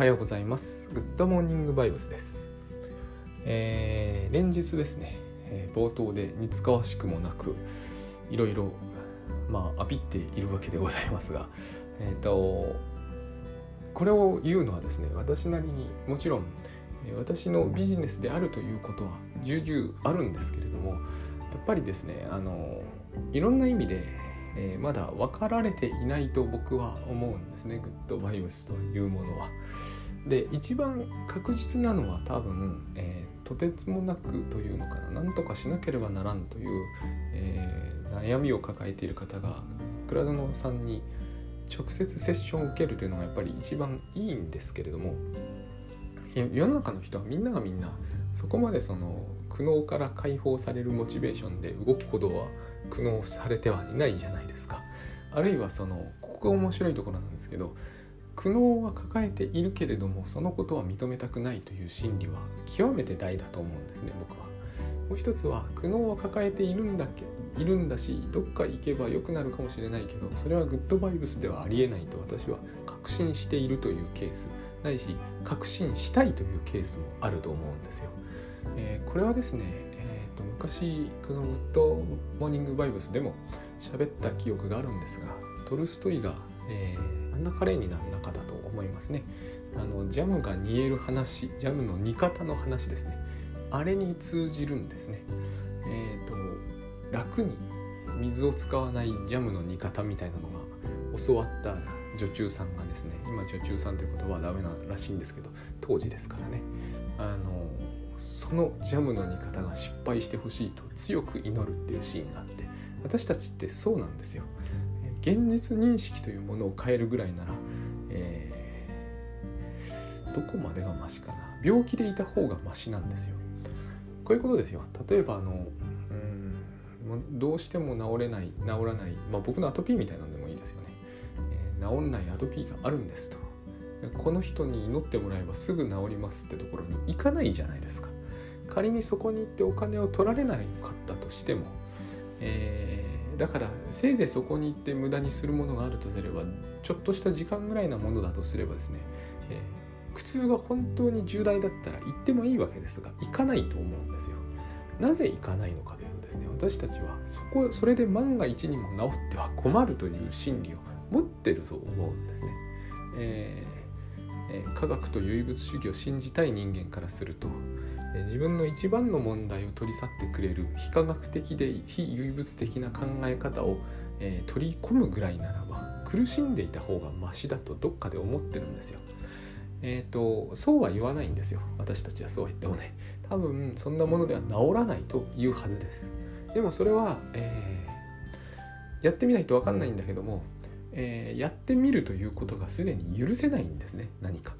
はようございます。グッドモーニングバイブスです、えー、連日ですね、えー、冒頭で似つかわしくもなくいろいろまあアピっているわけでございますがえっ、ー、とこれを言うのはですね私なりにもちろん私のビジネスであるということは重々あるんですけれどもやっぱりですねあのいろんな意味でえー、まだ分かられていないと僕は思うんですねグッドバイブスというものは。で一番確実なのは多分、えー、とてつもなくというのかな何とかしなければならんという、えー、悩みを抱えている方が倉園さんに直接セッションを受けるというのがやっぱり一番いいんですけれども世の中の人はみんながみんなそこまでその苦悩から解放されるモチベーションで動くほどは苦悩されてはいないじゃないですか。あるいはそのここが面白いところなんですけど苦悩は抱えているけれどもそのことは認めたくないという心理は極めて大だと思うんですね僕は。もう一つは苦悩は抱えているんだけいるんだしどっか行けば良くなるかもしれないけどそれはグッドバイブスではありえないと私は確信しているというケースないし確信したいというケースもあると思うんですよ。えー、これはですね、昔このグッドモーニングバイブスでも喋った記憶があるんですがトルストイが、えー、アンナ・カレーニナの中だと思いますね。あのジャムが煮える話ジャムの煮方の話ですねあれに通じるんですね。えっ、ー、と楽に水を使わないジャムの煮方みたいなのが教わった女中さんがですね今女中さんという言葉はダメならしいんですけど当時ですからねあのそのジャムの煮方が失敗してほしいと強く祈るっていうシーンがあって私たちってそうなんですよ。現実認識というものを変えるぐらいなら、えー、どこまでがマシかな。病気でいた方がマシなんですよ。こういうことですよ。例えばあのうんどうしても治れない治らない、まあ、僕のアトピーみたいなのでもいいですよね、えー、治んないアトピーがあるんですと。この人に祈ってもらえばすぐ治りますってところに行かないじゃないですか。仮にそこに行ってお金を取られなかったとしても、えー、だからせいぜいそこに行って無駄にするものがあるとすればちょっとした時間ぐらいなものだとすればですね、えー、苦痛が本当に重大だったら行ってもいいわけですが行かないと思うんですよ。なぜ行かないのかというとですね私たちはそこそれで万が一にも治っては困るという心理を持ってると思うんですね、えーえ科学と唯物主義を信じたい人間からすると、え自分の一番の問題を取り去ってくれる非科学的で非唯物的な考え方を、え取り込むぐらいならば苦しんでいた方がマシだとどっかで思ってるんですよ。えーと、そうは言わないんですよ。私たちはそう言ってもね。多分そんなものでは治らないというはずです。でもそれは、えー、やってみないと分かんないんだけどもえー、やってみるということがすでに許せないんですね何か。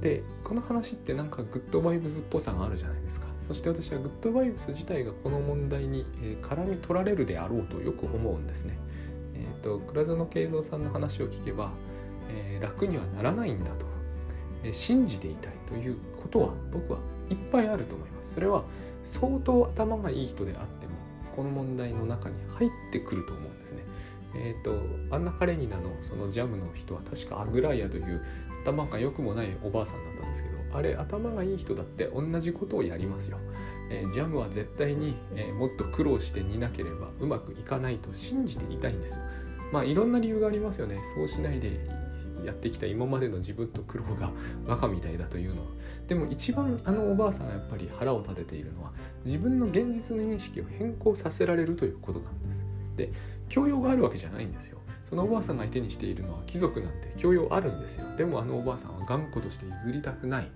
でこの話ってなんかグッドバイブスっぽさがあるじゃないですかそして私はグッドバイブス自体がこの問題に、え、絡み取られるであろうとよく思うんですね。え、ー、と倉園慶三さんの話を聞けば、えー、楽にはならないんだと、え信じていたいということは僕はいっぱいあると思います。それは相当頭がいい人であってもこの問題の中に入ってくると思うん。えっ、ー、とアンナ・カレニナのそのジャムの人は確かアグライアという頭が良くもないおばあさんだったんですけどあれ頭がいい人だって同じことをやりますよ。えー、ジャムは絶対に、えー、もっと苦労して煮なければうまくいかないと信じていたいんですよ。まあいろんな理由がありますよね。そうしないでやってきた今までの自分と苦労がバカみたいだというのは。でも一番あのおばあさんがやっぱり腹を立てているのは自分の現実の認識を変更させられるということなんです。で教養があるわけじゃないんですよ。そのおばあさんが相手にしているのは貴族なんて教養あるんですよ。でもあのおばあさんは頑固として譲りたくない、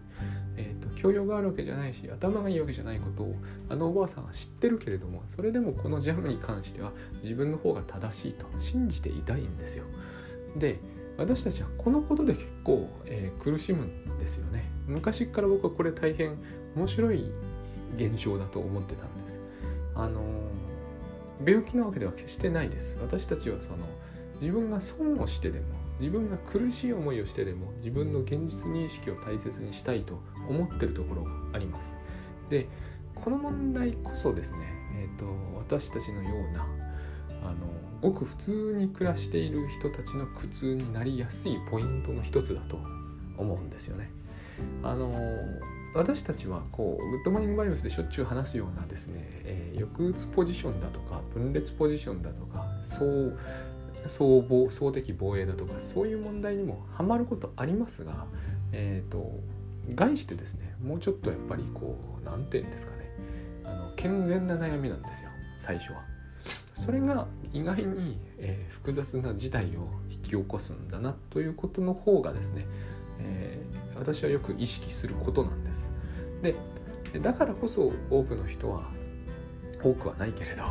えーと、教養があるわけじゃないし頭がいいわけじゃないことをあのおばあさんは知ってるけれどもそれでもこのジャムに関しては自分の方が正しいと信じていたいんですよ。で私たちはこのことで結構、えー、苦しむんですよね。昔から僕はこれ大変面白い現象だと思ってたんです。あのー病気なわけでは決してないです私たちはその自分が損をしてでも自分が苦しい思いをしてでも自分の現実認識を大切にしたいと思ってるところがありますでこの問題こそですね、えーと、私たちのようなあのごく普通に暮らしている人たちの苦痛になりやすいポイントの一つだと思うんですよね。あの私たちはこうグッドモーニングバイブスでしょっちゅう話すようなですね、えー、抑うつポジションだとか分裂ポジションだとかそう躁防躁的防衛だとかそういう問題にもハマることありますが、えーと、概してですねもうちょっとやっぱりこう何て言うんですかねあの健全な悩みなんですよ最初は。それが意外に、えー、複雑な事態を引き起こすんだなということの方がですね、えー、私はよく意識することなんです。でだからこそ多くの人は多くはないけれど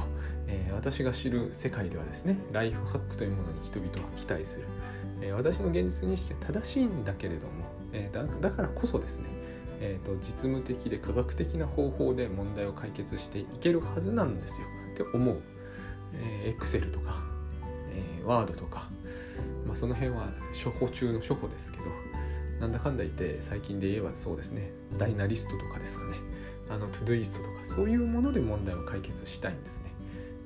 えー、私が知る世界ではですねライフハックというものに人々は期待する、えー、私の現実認識は正しいんだけれども、えー、だからこそですね、えーと、実務的で科学的な方法で問題を解決していけるはずなんですよ。って思う、えー、Excel とか、えー、Word とか、まあ、その辺は処方中の処方ですけどなんだかんだ言って最近で言えばそうですね。ダイナリストとかですかね。あのトゥドゥイストとかそういうもので問題を解決したいんですね。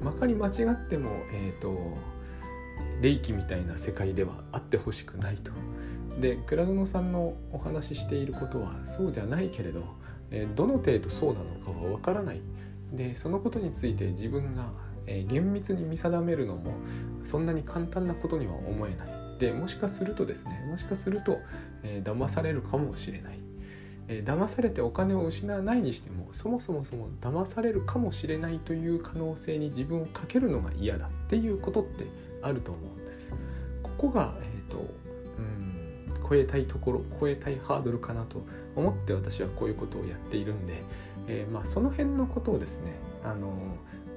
まかり間違っても、えーと、霊気みたいな世界ではあってほしくないと。で倉園さんのお話ししていることはそうじゃないけれど、えー、どの程度そうなのかはわからない。でそのことについて自分が、えー、厳密に見定めるのもそんなに簡単なことには思えない。でもしかするとですねもしかすると、えー、騙されるかもしれないえー、騙されてお金を失わないにしてもそもそもそも騙されるかもしれないという可能性に自分をかけるのが嫌だっていうことってあると思うんです。ここが、えーと、うん超えたいところ超えたいハードルかなと思って私はこういうことをやっているんで、えー、まあ、その辺のことをですねあの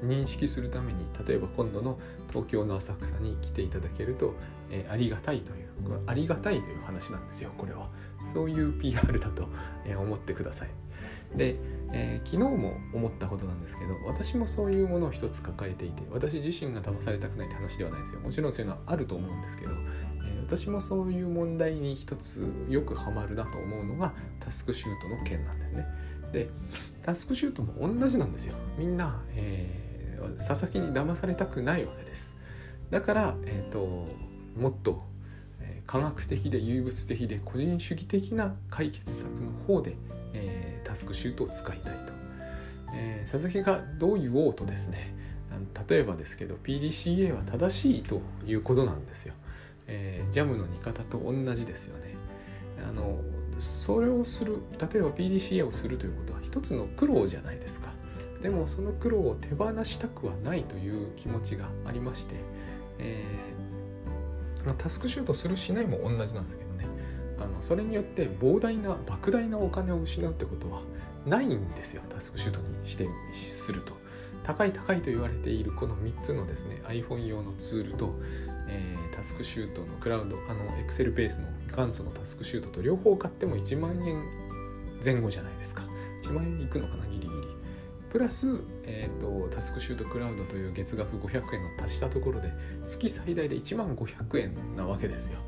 認識するために例えば今度の東京の浅草に来ていただけると、えー、ありがたいというこれありがたいという話なんですよこれは。そういう PR だとえ思ってください。で、えー、昨日も思ったことなんですけど私もそういうものを一つ抱えていて私自身が騙されたくないって話ではないですよ。もちろんそういうのはあると思うんですけど、えー、私もそういう問題に一つよくハマるなと思うのがタスクシュートの件なんですね。でタスクシュートも同じなんですよ。みんな、えー、佐々木に騙されたくないわけです。だから、えーともっとえ科学的で唯物的で個人主義的な解決策の方で、えー、タスクシュートを使いたいと、えー、佐々木がどう言おうとですね例えばですけど PDCA は正しいということなんですよ、えー、ジャムの煮方と同じですよね。あのそれをする例えば PDCA をするということは一つの苦労じゃないですか。でもその苦労を手放したくはないという気持ちがありまして、えまあ、タスクシュートするしないも同じなんですけどね。あのそれによって膨大な莫大なお金を失うってことはないんですよタスクシュートにしてすると。高い高いと言われているこの3つのですね iPhone 用のツールと、えー、タスクシュートのクラウドあの Excel ベースの元祖のタスクシュートと両方買っても1万円前後じゃないですか。1万円いくのかなギリギリ。プラス、えーと、タスクシュートクラウドという月額500円の足したところで月最大で1万500円なわけですよ。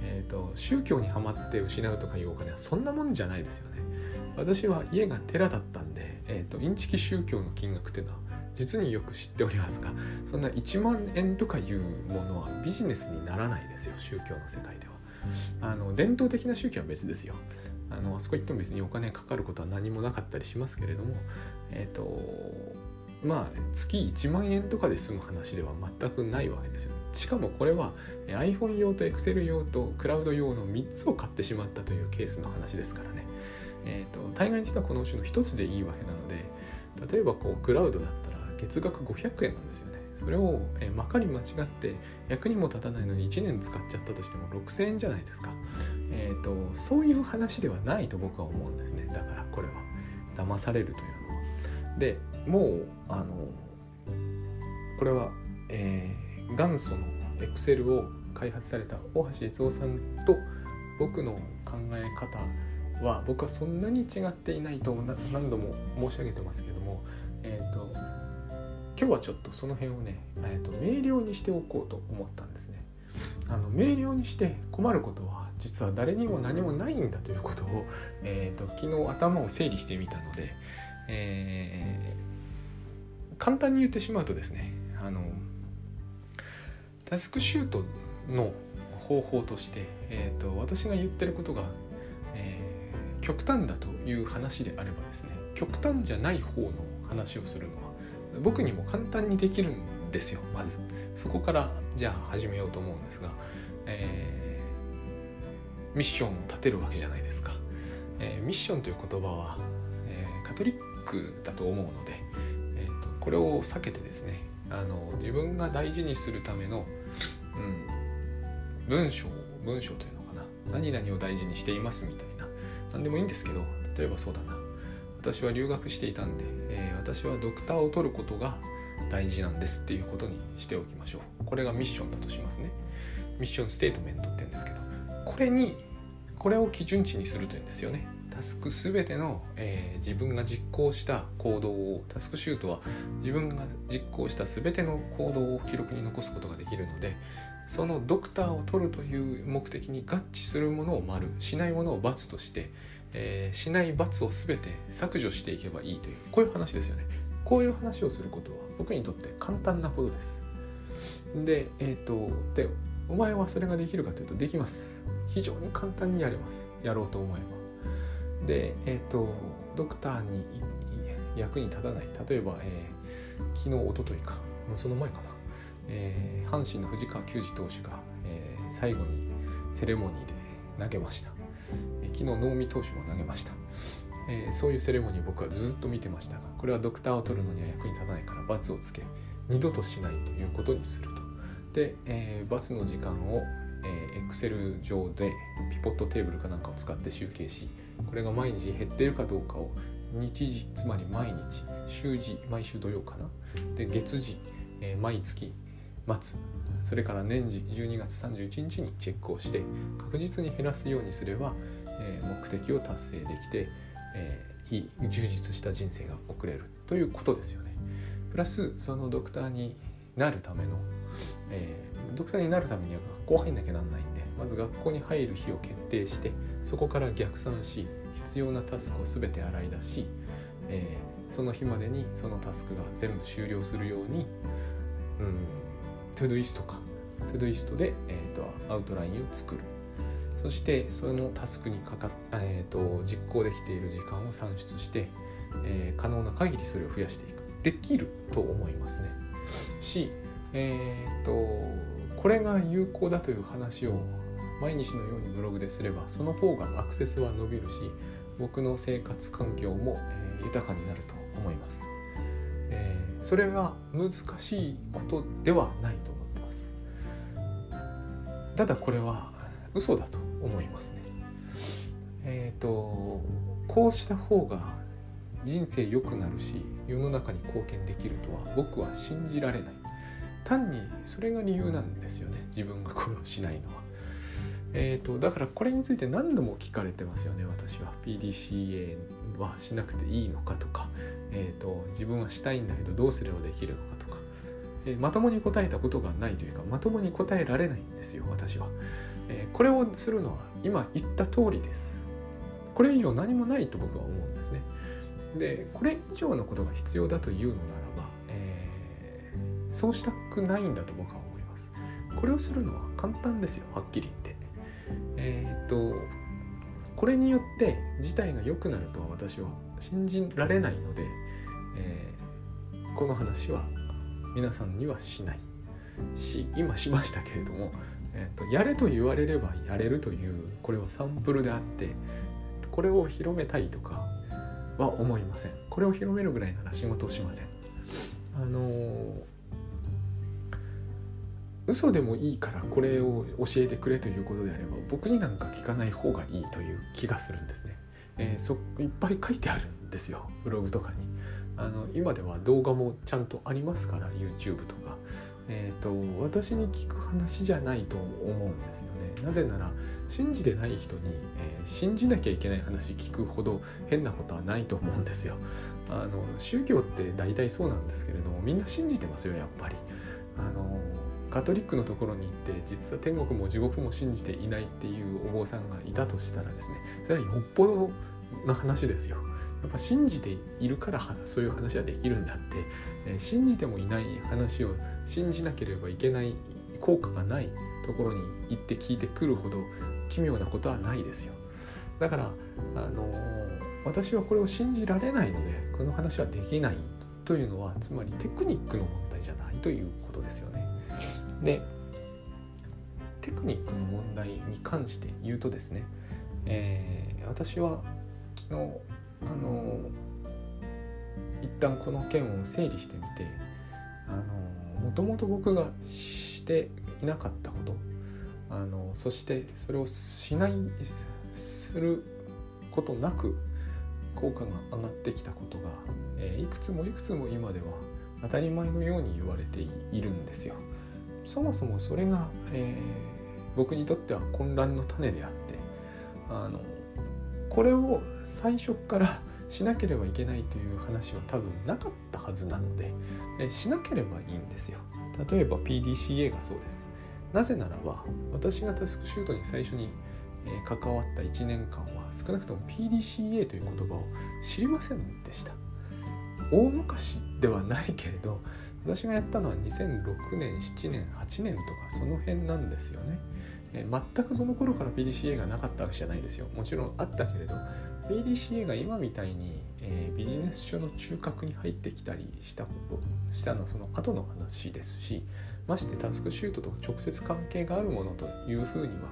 えーと、宗教にはまって失うとかいうお金はそんなもんじゃないですよね。私は家が寺だったんで、えーと、インチキ宗教の金額っていうのは実によく知っておりますがそんな1万円とかいうものはビジネスにならないですよ宗教の世界では。あの伝統的な宗教は別ですよ。あのあそこ行っても別にお金かかることは何もなかったりしますけれどもえっ、ー、とまあ月1万円とかで済む話では全くないわけですよ。しかもこれは iPhone 用と Excel 用とクラウド用の3つを買ってしまったというケースの話ですからね。えっ、ー、と大概の人はこのうちの1つでいいわけなので例えばこうクラウドだったら月額500円なんですよね。それを、えまかり間違って役にも立たないのに1年使っちゃったとしても6000円じゃないですか。えーと、そういう話ではないと僕は思うんですね。だからこれは騙されるというのは。でもうあのこれは、えー、元祖の Excel を開発された大橋悦夫さんと僕の考え方は僕はそんなに違っていないと何度も申し上げてますけども、えーと、今日はちょっとその辺をね、えーと明瞭にしておこうと思ったんですね。あの明瞭にして困ることは実は誰にも何もないんだということを、えーと、昨日頭を整理してみたので、えー、簡単に言ってしまうとですねあのタスクシュートの方法として、えーと、私が言ってることがえ極端だという話であればですね極端じゃない方の話をするのは僕にも簡単にできるんですよまず。そこからじゃあ始めようと思うんですが、えー、ミッションを立てるわけじゃないですか、えー、ミッションという言葉は、えー、カトリックだと思うので、えーと、これを避けてですねあの自分が大事にするための、うん、文章文章というのかな何々を大事にしていますみたいな何でもいいんですけど例えばそうだな私は留学していたんで、えー、私はドクターを取ることが大事なんですっていうことにしておきましょう。これがミッションだとしますね。ミッションステートメントって言うんですけどこれにこれを基準値にするというんですよね。タスク全ての、えー、自分が実行した行動をタスクシュートは自分が実行した全ての行動を記録に残すことができるのでそのドクターを取るという目的に合致するものを丸しないものを×として、えー、しない×を全て削除していけばいいというこういう話ですよねこういう話をすることは僕にとって簡単なことです。で、えっ、ー、と、で、お前はそれができるかというとできます。非常に簡単にやれます。やろうと思えば。で、えっ、ー、と、ドクターに役に立たない。例えば、えー、昨日、おとといか、その前かな。えー、阪神の藤川球児投手が、えー、最後にセレモニーで投げました。えー、昨日能見投手も投げました。えー、そういうセレモニー僕はずっと見てましたがこれはドクターを取るのには役に立たないから罰をつけ二度としないということにするとで、えー、罰の時間を、えー、Excel 上でピポットテーブルかなんかを使って集計しこれが毎日減っているかどうかを日時つまり毎日週次毎週土曜かな？で月次、えー、毎月末それから年次12月31日にチェックをして確実に減らすようにすれば、えー、目的を達成できてえー、いい充実した人生が送れるということですよね。プラスそのドクターになるための、えー、ドクターになるためには学校入んなきゃなんないんでまず学校に入る日を決定してそこから逆算し必要なタスクを全て洗い出し、えー、その日までにそのタスクが全部終了するように、うん、トゥドゥイストかトゥドゥイストで、えーとアウトラインを作る。そしてそのタスクにかか、えーと、実行できている時間を算出して、えー、可能な限りそれを増やしていく。できると思いますね。しえっ、ー、とこれが有効だという話を毎日のようにブログですればその方がアクセスは伸びるし僕の生活環境も、えー、豊かになると思います、えー、それは難しいことではないと思ってますただこれは嘘だと思いますね。えっ、ー、とこうした方が人生良くなるし世の中に貢献できるとは僕は信じられない単にそれが理由なんですよね自分がこれをしないのは。えーと、だからこれについて何度も聞かれてますよね私は PDCA はしなくていいのかとか、えーと、自分はしたいんだけどどうすればできるのかとか、えー、まともに答えたことがないというかまともに答えられないんですよ私は。えー、これをするのは今言った通りです。これ以上何もないと僕は思うんですね。でこれ以上のことが必要だというのならば、えー、そうしたくないんだと僕は思います。これをするのは簡単ですよはっきり言って。え、っとこれによって事態が良くなるとは私は信じられないので、えー、この話は皆さんにはしない。し今しましたけれどもえーと、やれと言われればやれるというこれはサンプルであってこれを広めたいとかは思いません。これを広めるぐらいなら仕事をしません。あのー、嘘でもいいからこれを教えてくれということであれば僕になんか聞かない方がいいという気がするんですね、えー、そいっぱい書いてあるんですよブログとかにあの今では動画もちゃんとありますから YouTube とかえーと、私に聞く話じゃないと思うんですよね。なぜなら信じてない人に、えー、信じなきゃいけない話聞くほど変なことはないと思うんですよ。あの宗教って大体そうなんですけれどもみんな信じてますよやっぱり。あのカトリックのところに行って実は天国も地獄も信じていないっていうお坊さんがいたとしたらですねそれはよっぽどな話ですよ。やっぱ信じているからそういう話はできるんだって、えー、信じてもいない話を信じなければいけない効果がないところに行って聞いてくるほど奇妙なことはないですよ。だからあの私はこれを信じられないのでこの話はできないというのはつまりテクニックの問題じゃないということですよね。でテクニックの問題に関して言うとですね、えー、私は昨日あの一旦この件を整理してみてもともと僕がしていなかったことあのそしてそれをしないすることなく効果が上がってきたことが、えー、いくつもいくつも今では当たり前のように言われているんですよ。そもそもそれが、えー、僕にとっては混乱の種であってあのこれを最初からしなければいけないという話は多分なかったはずなので、えしなければいいんですよ。例えば PDCA がそうです。なぜならば私がタスクシュートに最初に関わった1年間は少なくとも PDCA という言葉を知りませんでした大昔ではないけれど私がやったのは2006年7年8年とかその辺なんですよね、え全くその頃から PDCA がなかったわけじゃないですよ。もちろんあったけれど PDCA が今みたいに、えー、ビジネス書の中核に入ってきたりしたことしたのはその後の話ですしましてタスクシュートと直接関係があるものというふうには、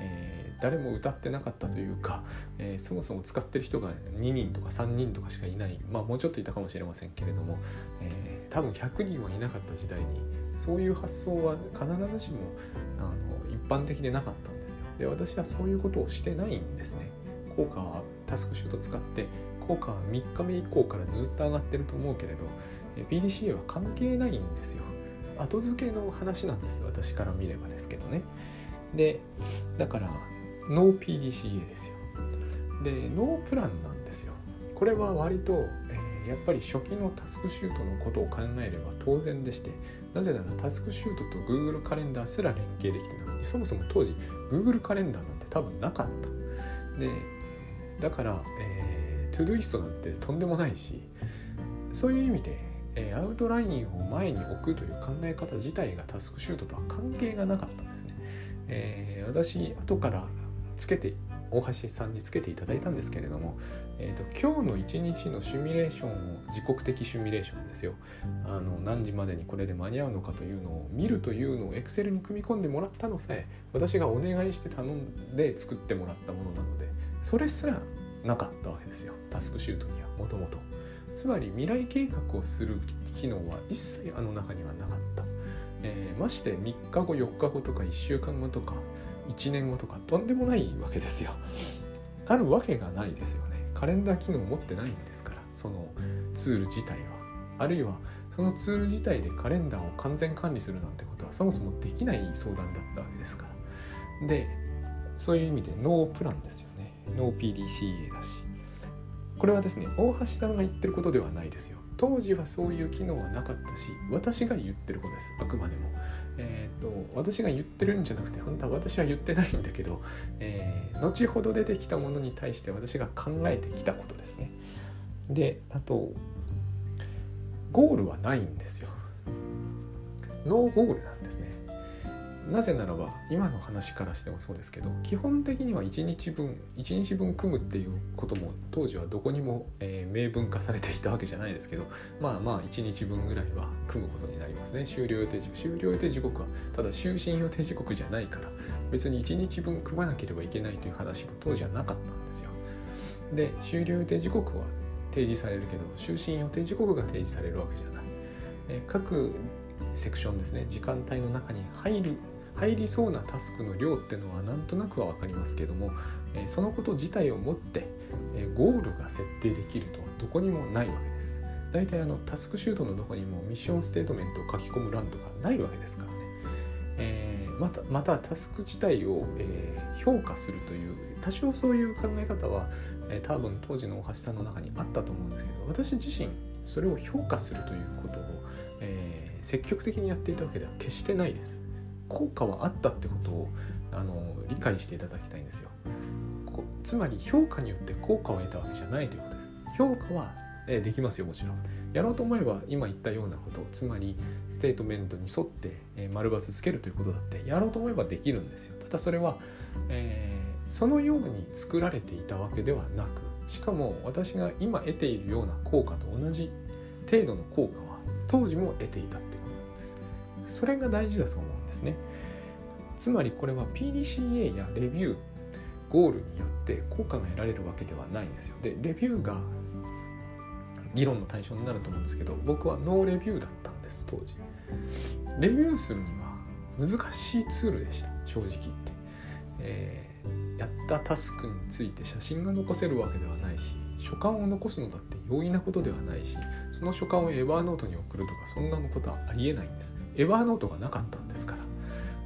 えー、誰も歌ってなかったというか、えー、そもそも使ってる人が2人とか3人とかしかいない。まあもうちょっといたかもしれませんけれども、えー、多分100人はいなかった時代にそういう発想は必ずしもあの一般的でなかったんですよ。で私はそういうことをしてないんですね。効果はタスクシュート使って効果は3日目以降からずっと上がってると思うけれど PDCA は関係ないんですよ後付けの話なんです私から見ればですけどねでだからノー PDCA ですよでノープランなんですよこれは割と、やっぱり初期のタスクシュートのことを考えれば当然でしてなぜならタスクシュートと Google カレンダーすら連携できてなそもそも当時 Google カレンダーなんて多分なかったでだから、えー、 Todoist なんてとんでもないしそういう意味で、えー、アウトラインを前に置くという考え方自体がタスクシュートとは関係がなかったんですね。えー、私後からつけて大橋さんにつけていただいたんですけれども、えーと、今日の一日のシミュレーションを自国的シミュレーションですよ。あの何時までにこれで間に合うのかというのを見るというのを Excel に組み込んでもらったのさえ私がお願いして頼んで作ってもらったものなのでそれすらなかったわけですよ。タスクシュートにはもともと。つまり未来計画をする機能は一切あの中にはなかった、えー、まして3日後4日後とか1週間後とか1年後とかとんでもないわけですよ。あるわけがないですよね。カレンダー機能を持ってないんですから。そのツール自体は。あるいはそのツール自体でカレンダーを完全管理するなんてことはそもそもできない相談だったわけですから。でそういう意味でノープランですよね。ノー PDCA だし。これはですね大橋さんが言ってることではないですよ。当時はそういう機能はなかったし私が言ってることです。あくまでも。えーと、私が言ってるんじゃなくて本当は私は言ってないんだけど、えー、後ほど出てきたものに対して私が考えてきたことですね。であとゴールはないんですよ。ノーゴールなんですね。なぜならば今の話からしてもそうですけど基本的には1日分1日分組むっていうことも当時はどこにも、えー、明文化されていたわけじゃないですけどまあまあ1日分ぐらいは組むことになりますね。終了予定時刻終了予定時刻はただ就寝予定時刻じゃないから別に1日分組まなければいけないという話も当時はなかったんですよ。で終了予定時刻は提示されるけど就寝予定時刻が提示されるわけじゃない、えー、各セクションですね。時間帯の中に入る入りそうなタスクの量っていうのはなんとなくは分かりますけども、えそのこと自体をもって、えゴールが設定できるとはどこにもないわけです。大体あのタスクシュートのどこにもミッションステートメントを書き込む欄とかないわけですからね。えー、またまたタスク自体を、え、評価するという多少そういう考え方は、え、多分当時の大橋さんの中にあったと思うんですけど私自身それを評価するということを、え積極的にやっていたわけでは決してないです。効果はあったってことをあの理解していただきたいんですよ。こつまり評価によって効果を得たわけじゃないということです。評価は、えできますよもちろん。やろうと思えば今言ったようなことつまりステートメントに沿って、え丸×つけるということだってやろうと思えばできるんですよ。ただそれは、えそのように作られていたわけではなくしかも私が今得ているような効果と同じ程度の効果は当時も得ていたってことなんです。それが大事だと思う。ですね。つまりこれは PDCA やレビューゴールによって効果が得られるわけではないんですよ。でレビューが議論の対象になると思うんですけど僕はノーレビューだったんです当時。レビューするには難しいツールでした正直言って、えー、やったタスクについて写真が残せるわけではないし書簡を残すのだって容易なことではないしその書簡をエヴァーノートに送るとかそんなのことはありえないんです。エヴァーノートがなかったんですから。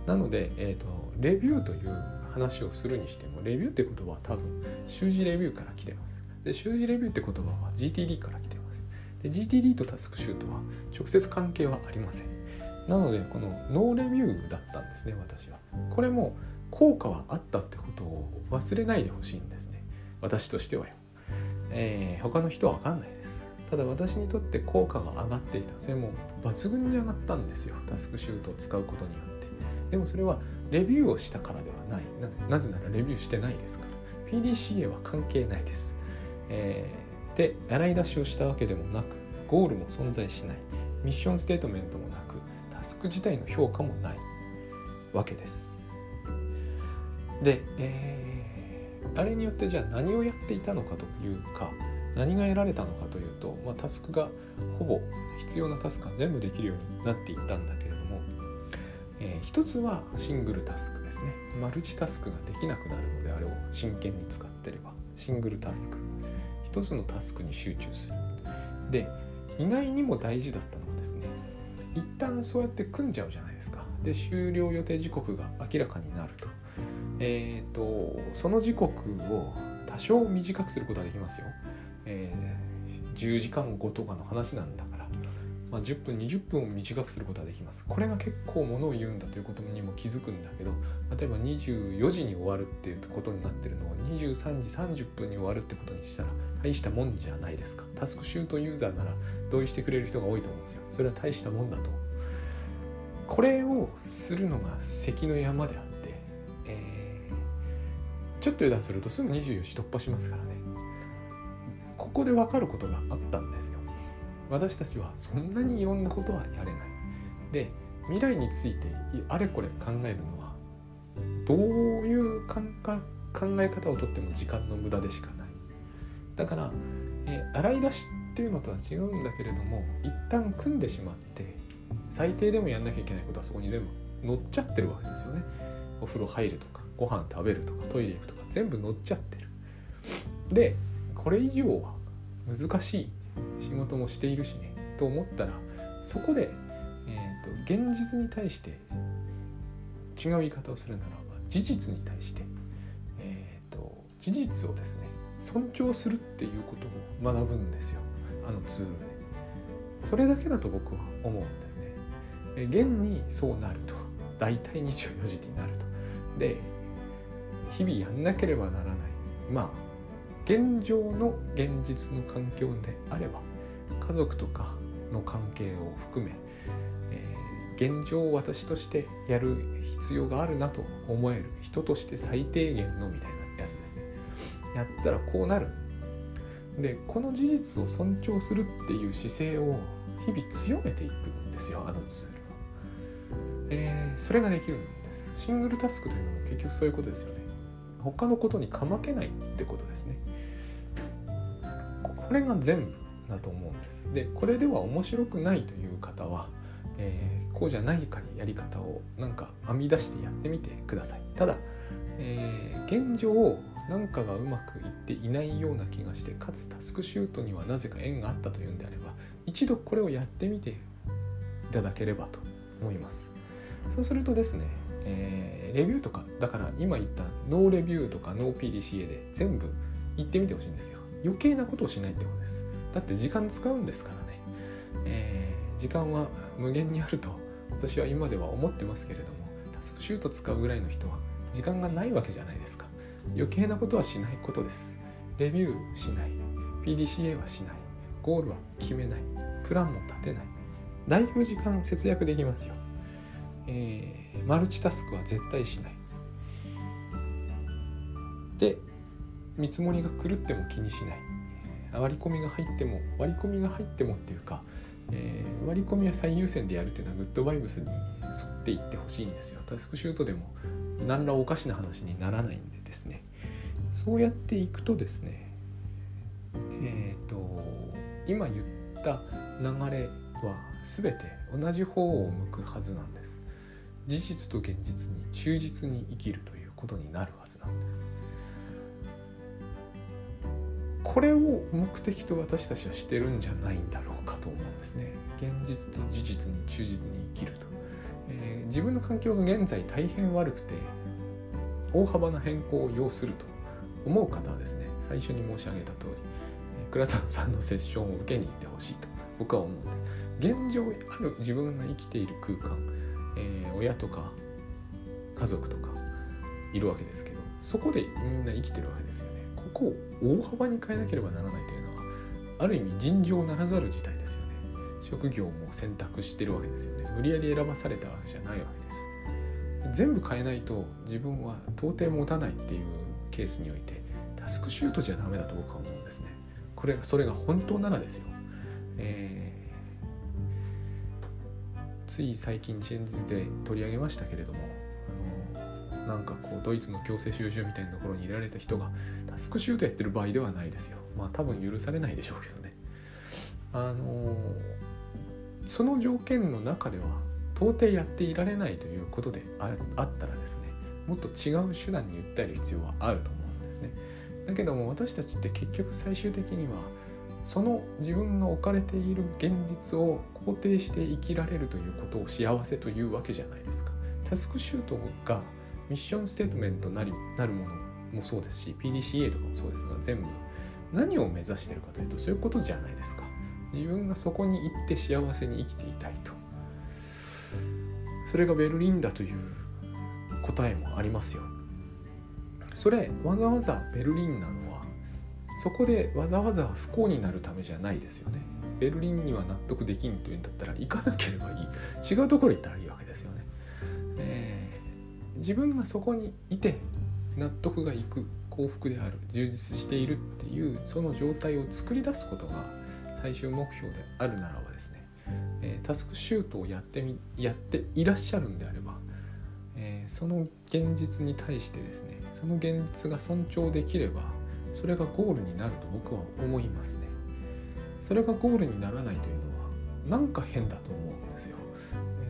なので、えーと、レビューという話をするにしてもレビューって言葉は多分習字レビューから来てます。で習字レビューって言葉は GTD から来てます。で GTD とタスクシュートは直接関係はありません。なのでこのノーレビューだったんですね私は。これも効果はあったってことを忘れないでほしいんですね。私としてはよ、えー、他の人は分かんないです。ただ私にとって効果が上がっていた。それも抜群に上がったんですよ。タスクシュートを使うことによでもそれはレビューをしたからではない。なぜならレビューしてないですから。PDCA は関係ないです、えー、で洗い出しをしたわけでもなくゴールも存在しない。ミッションステートメントもなくタスク自体の評価もないわけです。で、えー、あれによってじゃあ何をやっていたのかというか何が得られたのかというと、まあ、タスクがほぼ必要なタスクが全部できるようになっていったんだけど、えー、一つはシングルタスクですね。マルチタスクができなくなるのであれを真剣に使ってればシングルタスク。一つのタスクに集中する。で意外にも大事だったのはですね一旦そうやって組んじゃうじゃないですか。で終了予定時刻が明らかになると。えっ、ー、とその時刻を多少短くすることができますよ。えー、10時間後とかの話なんだ、まあ、10分20分を短くすることができます。これが結構ものを言うんだということにも気づくんだけど例えば24時に終わるっていうことになってるのを23時30分に終わるってことにしたら大したもんじゃないですか。タスクシュートユーザーなら同意してくれる人が多いと思うんですよ。それは大したもんだと。これをするのが関の山であって、えー、ちょっと油断するとすぐ24時突破しますからね。ここで分かることがあったんですよ。私たちはそんなにいろんなことはやれない。で未来についてあれこれ考えるのはどういう考え方をとっても時間の無駄でしかない。だから、え、洗い出しっていうのとは違うんだけれども一旦組んでしまって最低でもやんなきゃいけないことはそこに全部乗っちゃってるわけですよね。お風呂入るとかご飯食べるとかトイレ行くとか全部乗っちゃってる。でこれ以上は難しい。仕事もしているしねと思ったらそこで、えーと、現実に対して違う言い方をするならば事実に対して、えーと、事実をですね尊重するっていうことを学ぶんですよあのツールで。それだけだと僕は思うんですね。現にそうなると大体24時になると。で日々やんなければならないまあ現状の現実の環境であれば家族とかの関係を含め、えー、現状を私としてやる必要があるなと思える人として最低限のみたいなやつですね。やったらこうなる。でこの事実を尊重するっていう姿勢を日々強めていくんですよあのツールは、えー、それができるんです。シングルタスクというのも結局そういうことですよね。他のことにかまけないってことですね。これが全部だと思うんです。でこれでは面白くないという方は、えー、こうじゃないかにやり方をなんか編み出してやってみてください。ただ、えー、現状何かがうまくいっていないような気がしてかつタスクシュートにはなぜか縁があったというんであれば一度これをやってみていただければと思います。そうするとですね、えー、レビューとかだから今言ったノーレビューとかノー PDCA で全部言ってみてほしいんですよ。余計なことをしないってことです。だって時間使うんですからね、えー、時間は無限にあると私は今では思ってますけれどもタスクシュート使うぐらいの人は時間がないわけじゃないですか。余計なことはしないことです。レビューしない。PDCA はしない。ゴールは決めない。プランも立てない。だいぶ時間節約できますよ、えー、マルチタスクは絶対しない。で見積もりが狂っても気にしない。割り込みが入っても割り込みが入ってもっていうか、えー、割り込みは最優先でやるっていうのはグッドバイブスに沿っていってほしいんですよ。タスクシュートでも何らおかしな話にならないんでですね。そうやっていくとですねえっ、ー、と今言った流れは全て同じ方を向くはずなんです。事実と現実に忠実に生きるということになるはずなんです。これを目的と私たちはしてるんじゃないんだろうかと思うんですね。現実と事実に忠実に生きると、えー、自分の環境が現在大変悪くて大幅な変更を要すると思う方はですね最初に申し上げた通り倉田さんのセッションを受けに行ってほしいと僕は思うんです現状ある自分が生きている空間、えー、親とか家族とかいるわけですけどそこでみんな生きてるわけですよね。ここを大幅に変えなければならないというのはある意味尋常ならざる事態ですよね。職業も選択してるわけですよね。無理やり選ばされたわけじゃないわけです。全部変えないと自分は到底持たないっていうケースにおいてタスクシュートじゃダメだと僕は思うんですね。これそれが本当ならですよ、え、つい最近チェンズで取り上げましたけれどもなんかこうドイツの強制収集みたいなところにいられた人がタスクシュートやってる場合ではないですよ。まあ多分許されないでしょうけどね。あのその条件の中では到底やっていられないということであったらですねもっと違う手段に訴える必要はあると思うんですね。だけども私たちって結局最終的にはその自分が置かれている現実を肯定して生きられるということを幸せというわけじゃないですか。タスクシュートがミッションステートメントなりなるものもそうですし PDCA とかもそうですが全部何を目指してるかというとそういうことじゃないですか。自分がそこに行って幸せに生きていたいと。それがベルリンだという答えもありますよ。それわざわざベルリンなのはそこでわざわざ不幸になるためじゃないですよね。ベルリンには納得できんというんだったら行かなければいい。違うところ行ったらいいわけですよね、え。ー、自分がそこにいて納得がいく幸福である充実しているっていうその状態を作り出すことが最終目標であるならばですね、えー、タスクシュートをやってみやっていらっしゃるんであれば、えー、その現実に対してですねその現実が尊重できればそれがゴールになると僕は思いますね。それがゴールにならないというのはなんか変だと思うんですよ。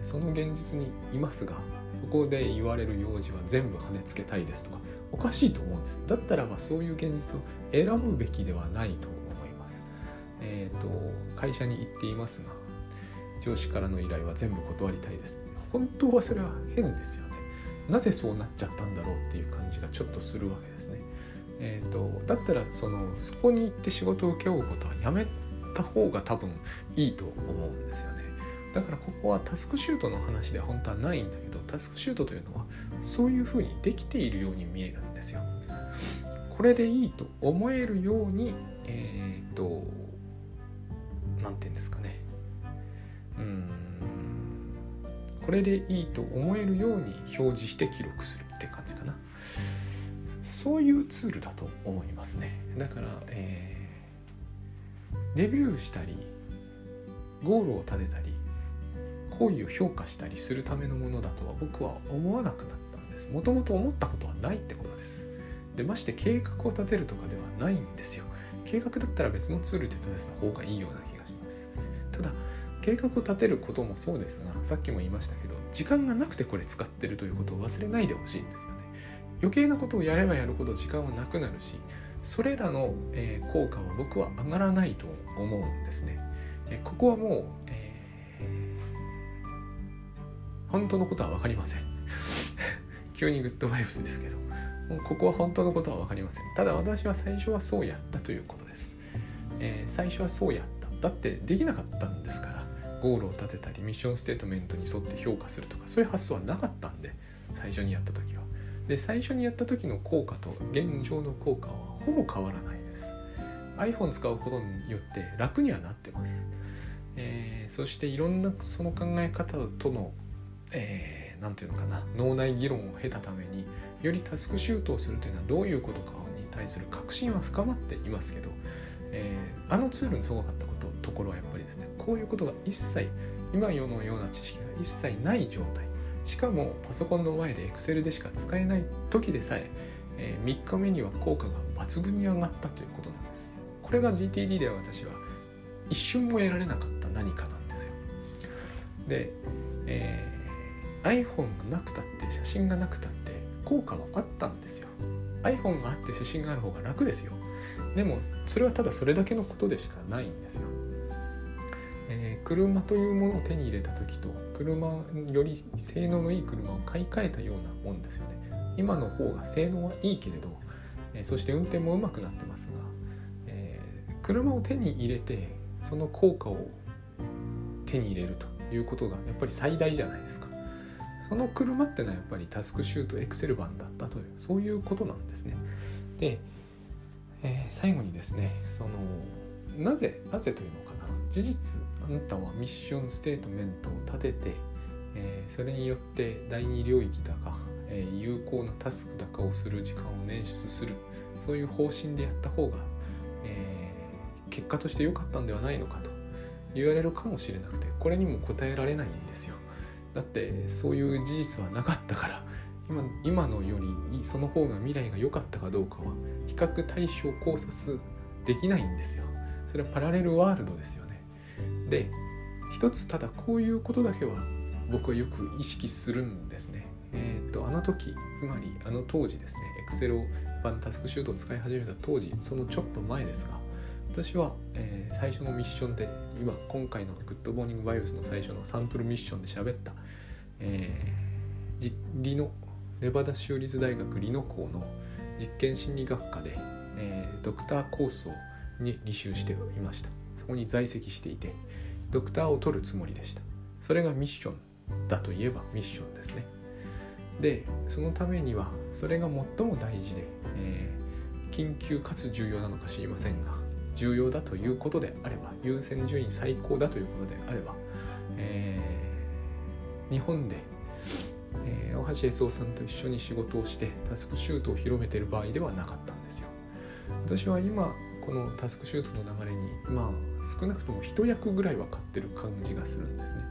その現実にいますがそこで言われる用事は全部跳ねつけたいですとかおかしいと思うんですだったらばそういう現実を選ぶべきではないと思います。えっ、ー、と会社に行っていますが上司からの依頼は全部断りたいです。本当はそれは変ですよね。なぜそうなっちゃったんだろうっていう感じがちょっとするわけですね。えーと、だったらそのそこに行って仕事を請け負うことはやめた方が多分いいと思うんですよね。だからここはタスクシュートの話では本当はないんだけどタスクシュートというのはそういうふうにできているように見えるんですよ。これでいいと思えるようにえっ、と何て言うんですかね。うん。これでいいと思えるように表示して記録するって感じかな。そういうツールだと思いますね。だから、えー、レビューしたりゴールを立てたり行為を評価したりするためのものだとは僕は思わなくなったんです。もともと思ったことはないってことです。でまして計画を立てるとかではないんですよ。計画だったら別のツールで立てた方がいいような気がします。ただ計画を立てることもそうですがさっきも言いましたけど時間がなくてこれ使ってるということを忘れないでほしいんですよね。余計なことをやればやるほど時間はなくなるしそれらの、え、効果は僕は上がらないと思うんですね。えここはもう、えー、本当のことは分かりません。急にグッドバイブスですけどもうここは本当のことは分かりません。ただ私は最初はそうやったということです。えー、最初はそうやった。だってできなかったんですからゴールを立てたりミッションステートメントに沿って評価するとかそういう発想はなかったんで最初にやった時は。で最初にやった時の効果と現状の効果はほぼ変わらないです。iPhone 使うことによって楽にはなってます、えー、そしていろんなその考え方との、えー、て言うのかな脳内議論を経たためによりタスクシュートをするというのはどういうことかに対する確信は深まっていますけど、えー、あのツールのすごかったことところはやっぱりですねこういうことが一切今世のような知識が一切ない状態。しかもパソコンの前で Excel でしか使えない時でさええ、3日目には効果が抜群に上がったということなんですこれが GTD では私は一瞬も得られなかった何かなんですよ。で、えー、iPhone がなくたって写真がなくたって効果はあったんですよ。iPhone があって写真がある方が楽ですよ。でもそれはただそれだけのことでしかないんですよ。えー、車というものを手に入れた時と車より性能のいい車を買い替えたようなもんですよね。今の方が性能はいいけれど、えー、そして運転もうまくなってますが、えー、車を手に入れてその効果を手に入れるということがやっぱり最大じゃないですか。その車ってのはやっぱりタスクシュートエクセル版だったというそういうことなんですね。で、え、最後にですねそのなぜなぜというのか。事実あなたはミッションステートメントを立てて、えー、それによって第二領域だかえー、有効なタスクだかをする時間を捻出する。そういう方針でやった方が、えー、結果として良かったんではないのかと。言われるかもしれなくてこれにも答えられないんですよ。だってそういう事実はなかったから今今のよりその方が未来が良かったかどうかは比較対象考察できないんですよ。それはパラレルワールドですよね。で一つただこういうことだけは僕はよく意識するんですね。えーと、あの時つまりあの当時ですね Excel を版タスクシュートを使い始めた当時そのちょっと前ですが私は、えー、最初のミッションで今今回のグッドモーニングバイブスの最初のサンプルミッションで喋った、えー、リノネバダ州立大学リノ校の実験心理学科で、えー、ドクターコースをに履修していました。そこに在籍していてドクターを取るつもりでした。それがミッションだといえばミッションですね。でそのためにはそれが最も大事で、えー、緊急かつ重要なのか知りませんが重要だということであれば優先順位最高だということであれば、えー、日本で、えー、大橋悦夫さんと一緒に仕事をしてタスクシュートを広めている場合ではなかったんですよ。私は今このタスクシュートの流れにまあ少なくとも一役ぐらい分かってる感じがするんですね。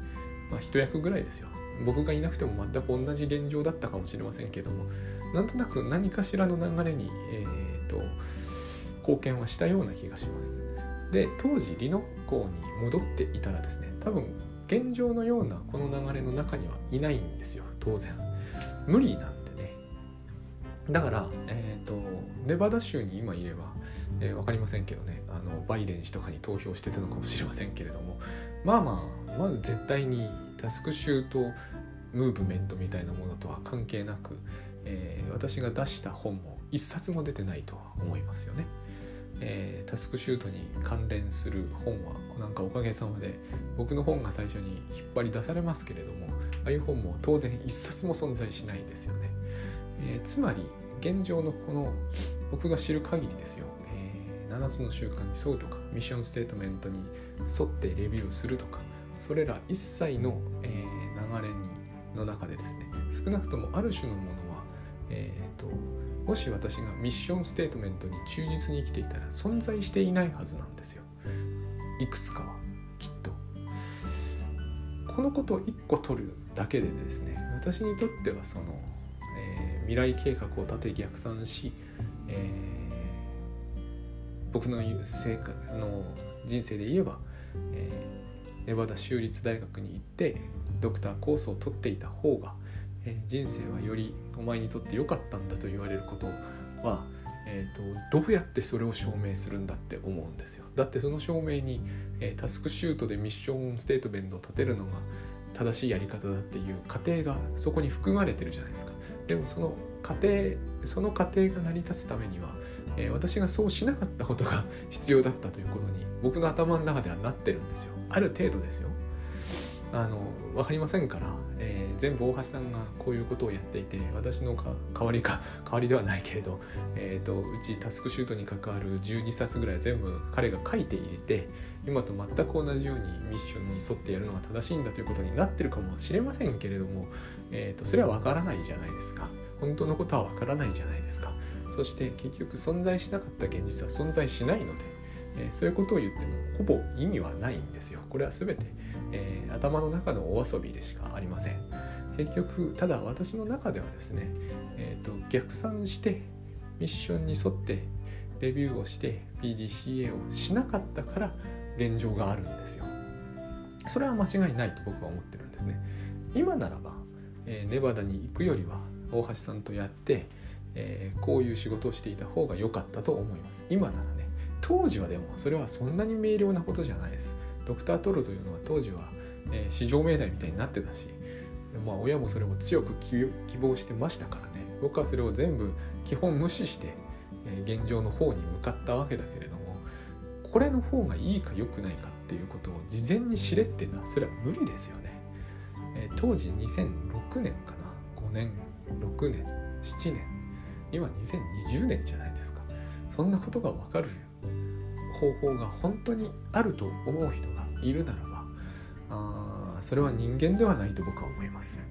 まあ一役ぐらいですよ。僕がいなくても全く同じ現状だったかもしれませんけどもなんとなく何かしらの流れに、えーと、貢献はしたような気がします。で当時リノッコに戻っていたらですね多分現状のようなこの流れの中にはいないんですよ当然。無理なんだから、えーと、ネバダ州に今いれば、えー、分かりませんけどねあのバイデン氏とかに投票してたのかもしれませんけれどもまあまあまず絶対にタスクシュートムーブメントみたいなものとは関係なく、えー、私が出した本も一冊も出てないとは思いますよね。えー、タスクシュートに関連する本はなんかおかげさまで僕の本が最初に引っ張り出されますけれどもああいう本も当然一冊も存在しないですよね。えー、つまり現状のこの僕が知る限りですよ、えー、7つの習慣に沿うとかミッションステートメントに沿ってレビューするとかそれら一切の、えー、流れにの中でですね少なくともある種のものは、えーと、もし私がミッションステートメントに忠実に生きていたら存在していないはずなんですよ。いくつかはきっと。このことを1個取るだけでですね私にとってはその、未来計画を立て逆算し、えー、僕の生活の人生で言えば、えーネバダ州立大学に行ってドクターコースを取っていた方が、えー、人生はよりお前にとって良かったんだと言われることは、えーと、どうやってそれを証明するんだって思うんですよ。だってその証明に、えー、タスクシュートでミッションステートメントを立てるのが正しいやり方だっていう過程がそこに含まれてるじゃないですか。でもその過程その過程が成り立つためには、えー、私がそうしなかったことが 必要だったということに僕の頭の中ではなってるんですよ。ある程度ですよ。あの分かりませんから、えー、全部大橋さんがこういうことをやっていて私の代わりか 代わりではないけれど、えーと、うちタスクシュートに関わる12冊ぐらい全部彼が書いて入れて今と全く同じようにミッションに沿ってやるのが正しいんだということになってるかもしれませんけれども、えーと、それは分からないじゃないですか。本当のことはわからないじゃないですか。そして結局存在しなかった現実は存在しないので、えー、そういうことを言ってもほぼ意味はないんですよ。これは全て、えー、頭の中のお遊びでしかありません。結局ただ私の中ではですね、えーと、逆算してミッションに沿ってレビューをして PDCA をしなかったから現状があるんですよ。それは間違いないと僕は思ってるんですね。今ならば、えー、ネバダに行くよりは大橋さんとやって、えー、こういう仕事をしていた方が良かったと思います。今ならね当時はでもそれはそんなに明瞭なことじゃないです。ドクター・トルというのは当時は、えー、市場命題みたいになってたしまあ親もそれを強く希望してましたからね。僕はそれを全部基本無視して、えー、現状の方に向かったわけだけれどもこれの方がいいか良くないかっていうことを事前に知れっていうのはそれは無理ですよね、え、当時2006年かな？5年6年7年。今2020年じゃないですか。そんなことが分かる方法が本当にあると思う人がいるならばあそれは人間ではないと僕は思います。